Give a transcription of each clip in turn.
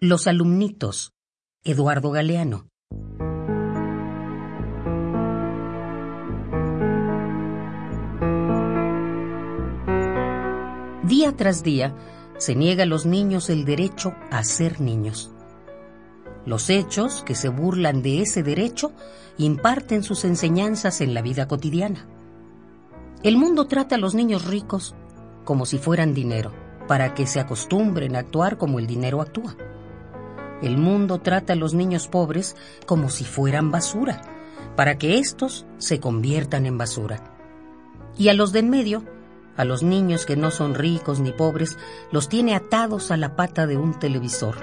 Los alumnitos. Eduardo Galeano. Día tras día se niega a los niños el derecho a ser niños. Los hechos que se burlan de ese derecho imparten sus enseñanzas en la vida cotidiana. El mundo trata a los niños ricos como si fueran dinero, para que se acostumbren a actuar como el dinero actúa. El mundo trata a los niños pobres como si fueran basura, para que éstos se conviertan en basura. Y a los de en medio, a los niños que no son ricos ni pobres, los tiene atados a la pata de un televisor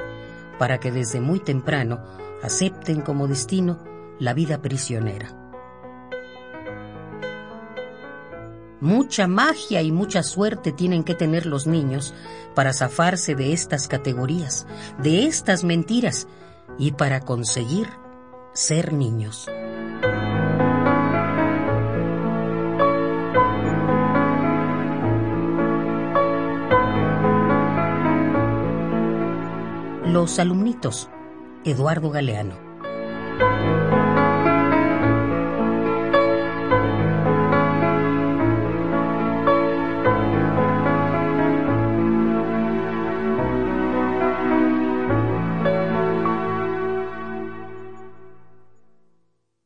para que desde muy temprano acepten como destino la vida prisionera. Mucha magia y mucha suerte tienen que tener los niños para zafarse de estas categorías, de estas mentiras y para conseguir ser niños. Los alumnitos. Eduardo Galeano.